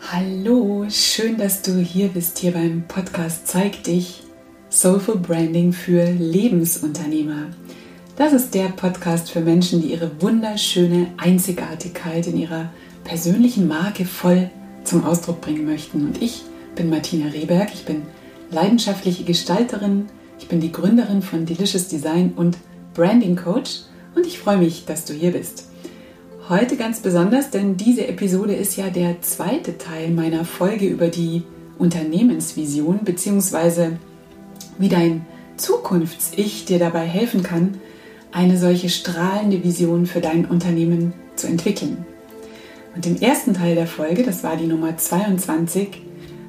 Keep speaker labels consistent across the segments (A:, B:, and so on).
A: Hallo, schön, dass du hier bist, hier beim Podcast Zeig dich Soulful Branding für Lebensunternehmer. Das ist der Podcast für Menschen, die ihre wunderschöne Einzigartigkeit in ihrer persönlichen Marke voll zum Ausdruck bringen möchten. Und ich bin Martina Rehberg, ich bin leidenschaftliche Gestalterin, ich bin die Gründerin von Delicious Design und Branding Coach und ich freue mich, dass du hier bist. Heute ganz besonders, denn diese Episode ist ja der zweite Teil meiner Folge über die Unternehmensvision bzw. wie dein Zukunfts-Ich dir dabei helfen kann, eine solche strahlende Vision für dein Unternehmen zu entwickeln. Und im ersten Teil der Folge, das war die Nummer 22,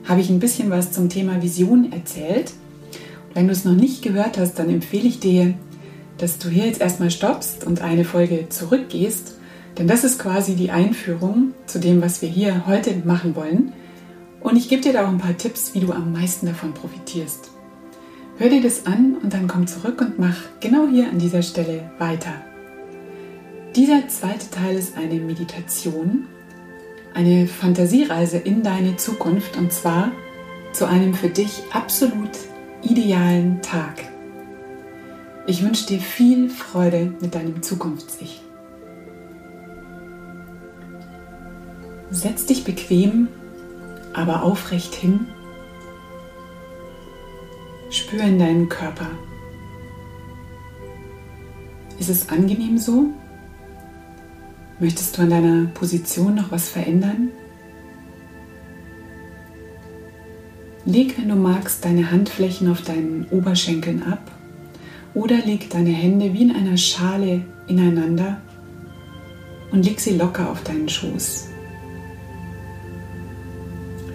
A: habe ich ein bisschen was zum Thema Vision erzählt. wenn du es noch nicht gehört hast, dann empfehle ich dir, dass du hier jetzt erstmal stoppst und eine Folge zurückgehst denn das ist quasi die Einführung zu dem, was wir hier heute machen wollen. Und ich gebe dir da auch ein paar Tipps, wie du am meisten davon profitierst. Hör dir das an und dann komm zurück und mach genau hier an dieser Stelle weiter. Dieser zweite Teil ist eine Meditation, eine Fantasiereise in deine Zukunft und zwar zu einem für dich absolut idealen Tag. Ich wünsche dir viel Freude mit deinem Zukunfts-Ich. Setz dich bequem, aber aufrecht hin. Spür in deinen Körper. Ist es angenehm so? Möchtest du an deiner Position noch was verändern? Leg, wenn du magst, deine Handflächen auf deinen Oberschenkeln ab oder leg deine Hände wie in einer Schale ineinander und leg sie locker auf deinen Schoß.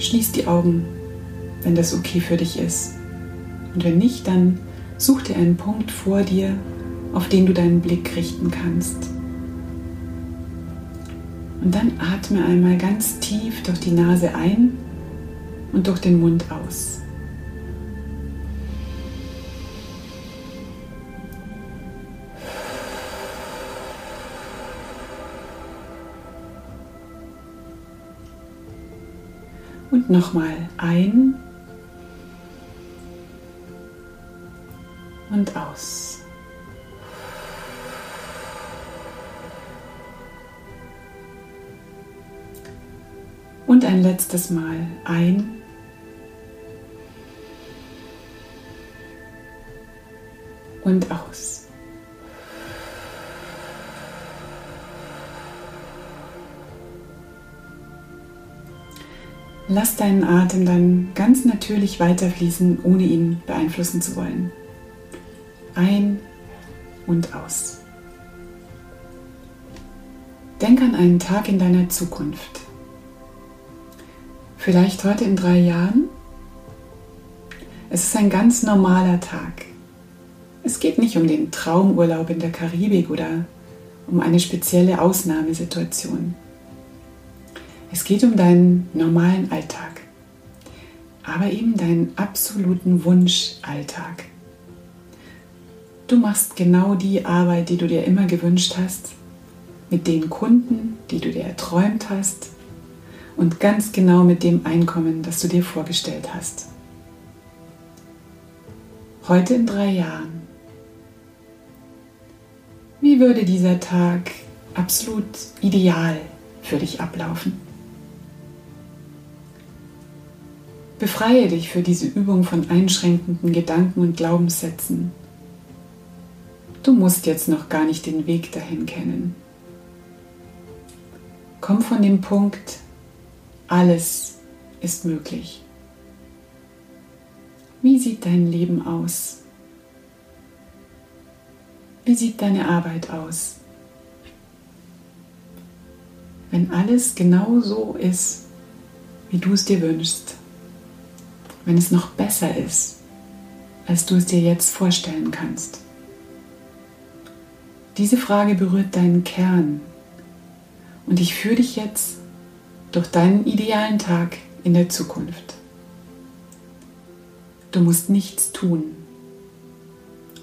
A: Schließ die Augen, wenn das okay für dich ist. Und wenn nicht, dann such dir einen Punkt vor dir, auf den du deinen Blick richten kannst. Und dann atme einmal ganz tief durch die Nase ein und durch den Mund aus. Und nochmal ein und aus. Und ein letztes Mal ein und aus. Lass deinen Atem dann ganz natürlich weiterfließen, ohne ihn beeinflussen zu wollen. Ein und aus. Denk an einen Tag in deiner Zukunft. Vielleicht heute in drei Jahren. Es ist ein ganz normaler Tag. Es geht nicht um den Traumurlaub in der Karibik oder um eine spezielle Ausnahmesituation. Es geht um deinen normalen Alltag, aber eben deinen absoluten Wunschalltag. Du machst genau die Arbeit, die du dir immer gewünscht hast, mit den Kunden, die du dir erträumt hast und ganz genau mit dem Einkommen, das du dir vorgestellt hast. Heute in drei Jahren. Wie würde dieser Tag absolut ideal für dich ablaufen? Befreie dich für diese Übung von einschränkenden Gedanken und Glaubenssätzen. Du musst jetzt noch gar nicht den Weg dahin kennen. Komm von dem Punkt, alles ist möglich. Wie sieht dein Leben aus? Wie sieht deine Arbeit aus? Wenn alles genau so ist, wie du es dir wünschst wenn es noch besser ist, als du es dir jetzt vorstellen kannst? Diese Frage berührt deinen Kern und ich führe dich jetzt durch deinen idealen Tag in der Zukunft. Du musst nichts tun.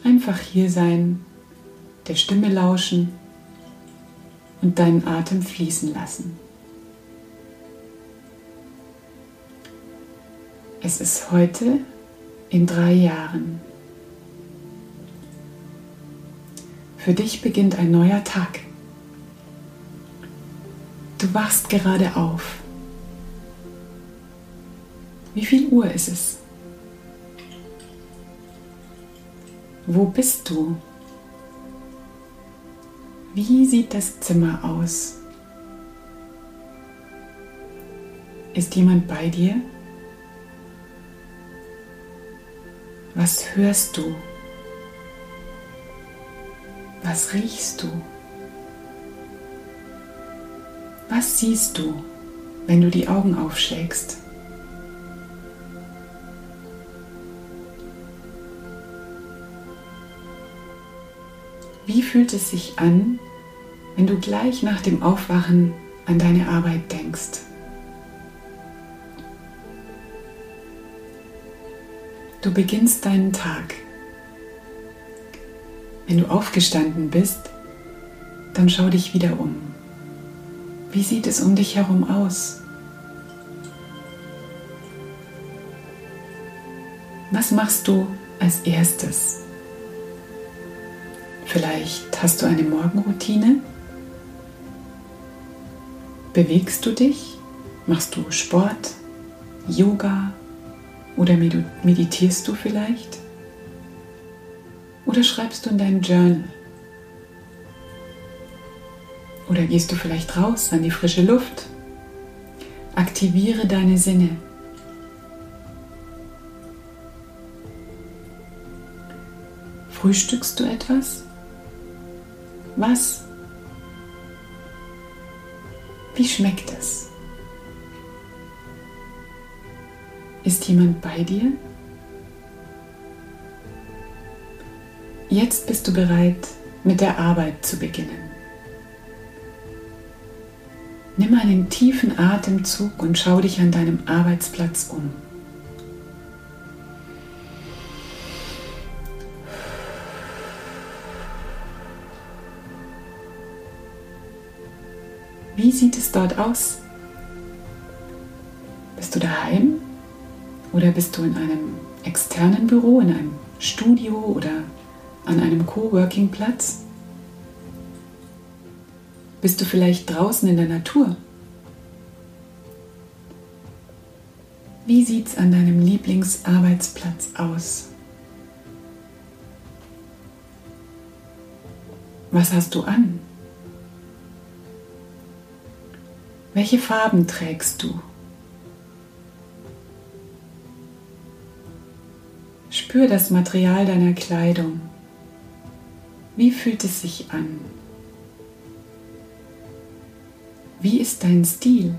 A: Einfach hier sein, der Stimme lauschen und deinen Atem fließen lassen. Es ist heute in drei Jahren. Für dich beginnt ein neuer Tag. Du wachst gerade auf. Wie viel Uhr ist es? Wo bist du? Wie sieht das Zimmer aus? Ist jemand bei dir? Was hörst du? Was riechst du? Was siehst du, wenn du die Augen aufschlägst? Wie fühlt es sich an, wenn du gleich nach dem Aufwachen an deine Arbeit denkst? Du beginnst deinen Tag. Wenn du aufgestanden bist, dann schau dich wieder um. Wie sieht es um dich herum aus? Was machst du als erstes? Vielleicht hast du eine Morgenroutine? Bewegst du dich? Machst du Sport, Yoga oder meditierst du vielleicht? Oder schreibst du in dein Journal? Oder gehst du vielleicht raus an die frische Luft? Aktiviere deine Sinne. Frühstückst du etwas? Was? Wie schmeckt es? Ist jemand bei dir? Jetzt bist du bereit, mit der Arbeit zu beginnen. Nimm einen tiefen Atemzug und schau dich an deinem Arbeitsplatz um. Wie sieht es dort aus? Bist du daheim oder bist du in einem externen Büro, in einem Studio oder an einem Coworking-Platz? Bist du vielleicht draußen in der Natur? Wie sieht es an deinem Lieblingsarbeitsplatz aus? Was hast du an? Welche Farben trägst du? Spür das Material deiner Kleidung. Wie fühlt es sich an? Wie ist dein Stil?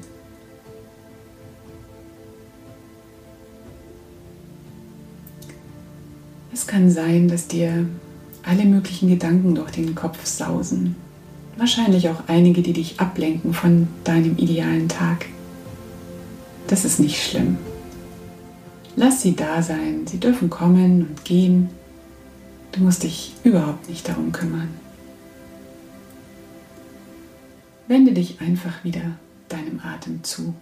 A: Es kann sein, dass dir alle möglichen Gedanken durch den Kopf sausen. Wahrscheinlich auch einige, die dich ablenken von deinem idealen Tag. Das ist nicht schlimm. Lass sie da sein. Sie dürfen kommen und gehen. Du musst dich überhaupt nicht darum kümmern. Wende dich einfach wieder deinem Atem zu.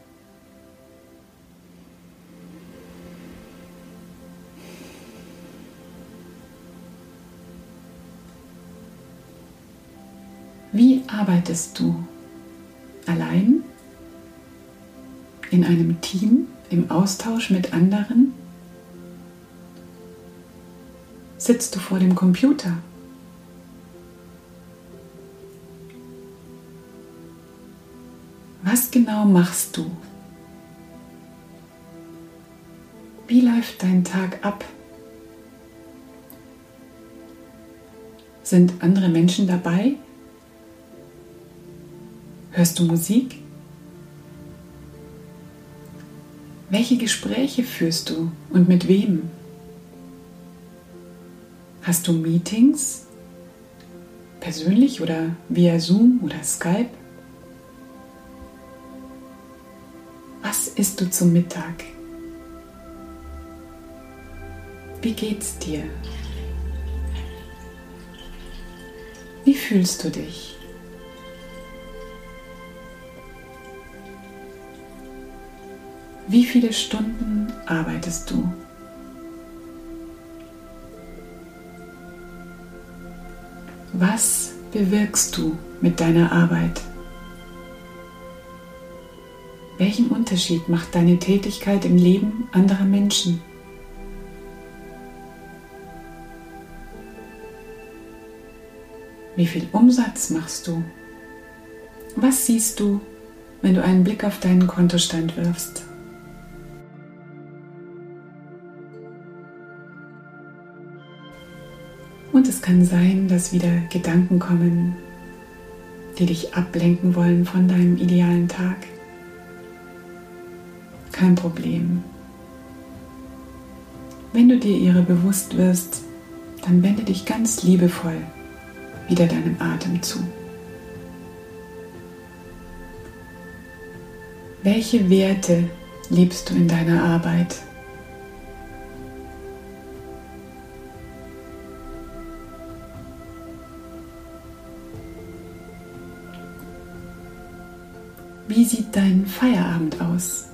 A: Wie arbeitest du? Allein? In einem Team? Im Austausch mit anderen? Sitzt du vor dem Computer? Was genau machst du? Wie läuft dein Tag ab? Sind andere Menschen dabei? Hörst du Musik? Welche Gespräche führst du und mit wem? Hast du Meetings? Persönlich oder via Zoom oder Skype? Was isst du zum Mittag? Wie geht's dir? Wie fühlst du dich? Wie viele Stunden arbeitest du? Was bewirkst du mit deiner Arbeit? Welchen Unterschied macht deine Tätigkeit im Leben anderer Menschen? Wie viel Umsatz machst du? Was siehst du, wenn du einen Blick auf deinen Kontostand wirfst? Und es kann sein, dass wieder Gedanken kommen, die dich ablenken wollen von deinem idealen Tag. Kein Problem. Wenn du dir ihre bewusst wirst, dann wende dich ganz liebevoll wieder deinem Atem zu. Welche Werte lebst du in deiner Arbeit? Wie sieht dein Feierabend aus?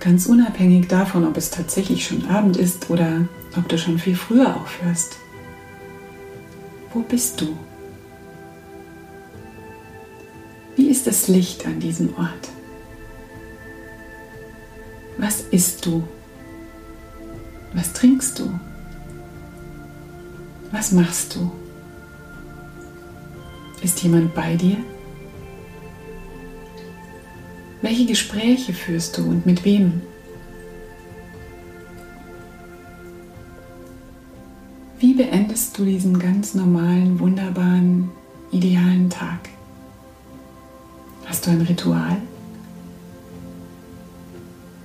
A: Ganz unabhängig davon, ob es tatsächlich schon Abend ist oder ob du schon viel früher aufhörst. Wo bist du? Wie ist das Licht an diesem Ort? Was isst du? Was trinkst du? Was machst du? Ist jemand bei dir? Welche Gespräche führst du und mit wem? Wie beendest du diesen ganz normalen, wunderbaren, idealen Tag? Hast du ein Ritual?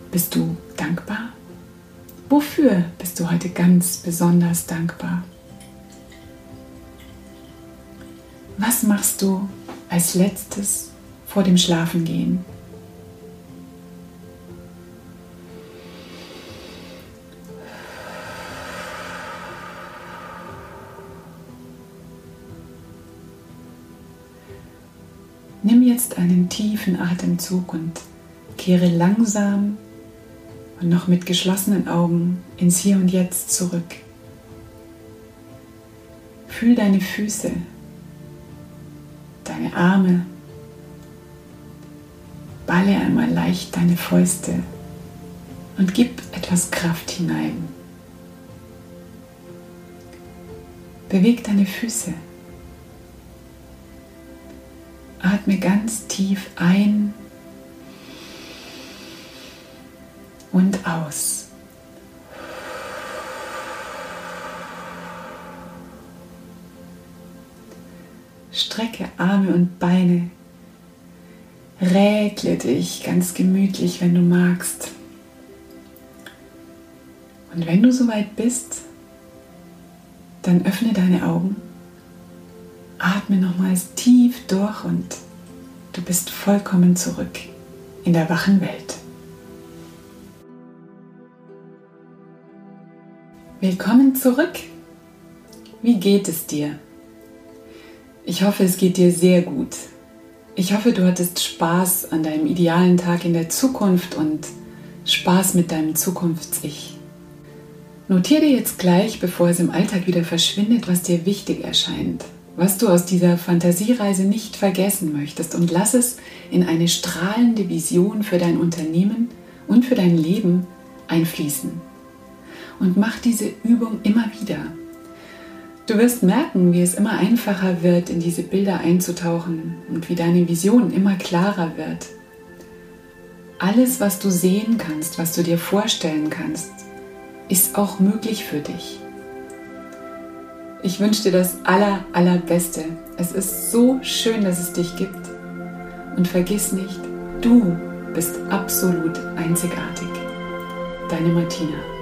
A: Bist du dankbar? Wofür bist du heute ganz besonders dankbar? Was machst du als letztes vor dem Schlafengehen? Nimm jetzt einen tiefen Atemzug und kehre langsam und noch mit geschlossenen Augen ins Hier und Jetzt zurück. Fühl deine Füße, deine Arme, balle einmal leicht deine Fäuste und gib etwas Kraft hinein. Beweg deine Füße. Atme ganz tief ein und aus. Strecke Arme und Beine. Räkle dich ganz gemütlich, wenn du magst. Und wenn du soweit bist, dann öffne deine Augen Atme nochmals tief durch und du bist vollkommen zurück in der wachen Welt. Willkommen zurück. Wie geht es dir? Ich hoffe, es geht dir sehr gut. Ich hoffe, du hattest Spaß an deinem idealen Tag in der Zukunft und Spaß mit deinem Zukunfts-Ich. Notiere dir jetzt gleich, bevor es im Alltag wieder verschwindet, was dir wichtig erscheint was du aus dieser Fantasiereise nicht vergessen möchtest und lass es in eine strahlende Vision für dein Unternehmen und für dein Leben einfließen. Und mach diese Übung immer wieder. Du wirst merken, wie es immer einfacher wird, in diese Bilder einzutauchen und wie deine Vision immer klarer wird. Alles, was du sehen kannst, was du dir vorstellen kannst, ist auch möglich für dich. Ich wünsche dir das aller, allerbeste. Es ist so schön, dass es dich gibt. Und vergiss nicht, du bist absolut einzigartig. Deine Martina.